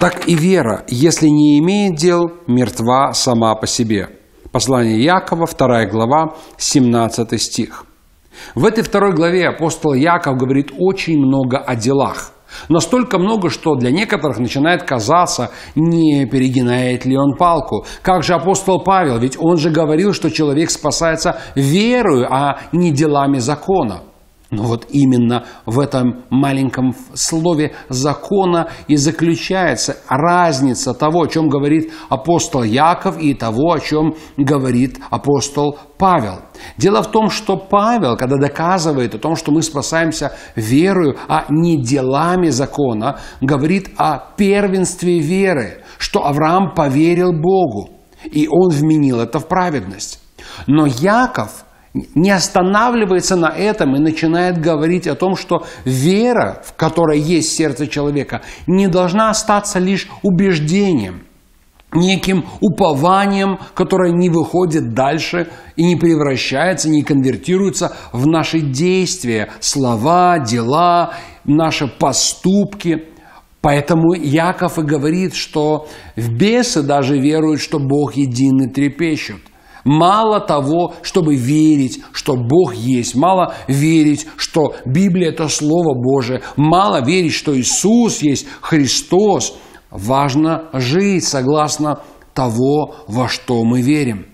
Так и вера, если не имеет дел, мертва сама по себе. Послание Якова, 2 глава, 17 стих. В этой второй главе апостол Яков говорит очень много о делах. Настолько много, что для некоторых начинает казаться, не перегинает ли он палку. Как же апостол Павел, ведь он же говорил, что человек спасается верою, а не делами закона. Но вот именно в этом маленьком слове закона и заключается разница того, о чем говорит апостол Яков, и того, о чем говорит апостол Павел. Дело в том, что Павел, когда доказывает о том, что мы спасаемся верою, а не делами закона, говорит о первенстве веры, что Авраам поверил Богу, и он вменил это в праведность. Но Яков – не останавливается на этом и начинает говорить о том, что вера, в которой есть сердце человека, не должна остаться лишь убеждением, неким упованием, которое не выходит дальше и не превращается, не конвертируется в наши действия, слова, дела, наши поступки. Поэтому Яков и говорит, что в бесы даже веруют, что Бог един и трепещут. Мало того, чтобы верить, что Бог есть, мало верить, что Библия – это Слово Божие, мало верить, что Иисус есть Христос. Важно жить согласно того, во что мы верим.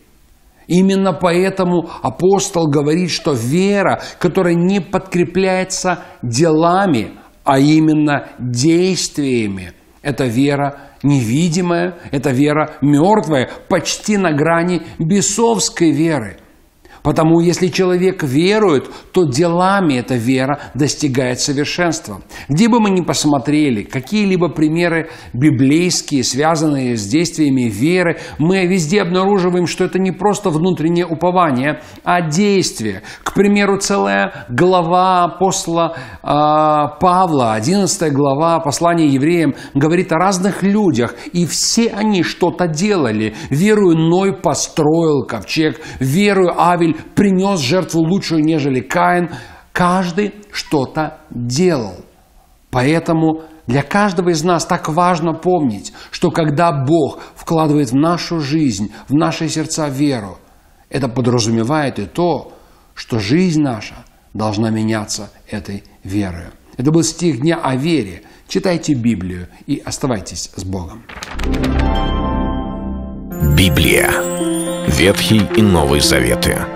Именно поэтому апостол говорит, что вера, которая не подкрепляется делами, а именно действиями, это вера невидимая, это вера мертвая, почти на грани бесовской веры – Потому если человек верует, то делами эта вера достигает совершенства. Где бы мы ни посмотрели, какие-либо примеры библейские, связанные с действиями веры, мы везде обнаруживаем, что это не просто внутреннее упование, а действие. К примеру, целая глава апостола э, Павла, 11 глава послания евреям, говорит о разных людях, и все они что-то делали. Верую Ной построил ковчег, верую Авель принес жертву лучшую, нежели Каин. Каждый что-то делал. Поэтому для каждого из нас так важно помнить, что когда Бог вкладывает в нашу жизнь, в наши сердца веру, это подразумевает и то, что жизнь наша должна меняться этой верой. Это был стих дня о вере. Читайте Библию и оставайтесь с Богом. Библия. Ветхий и Новый Заветы.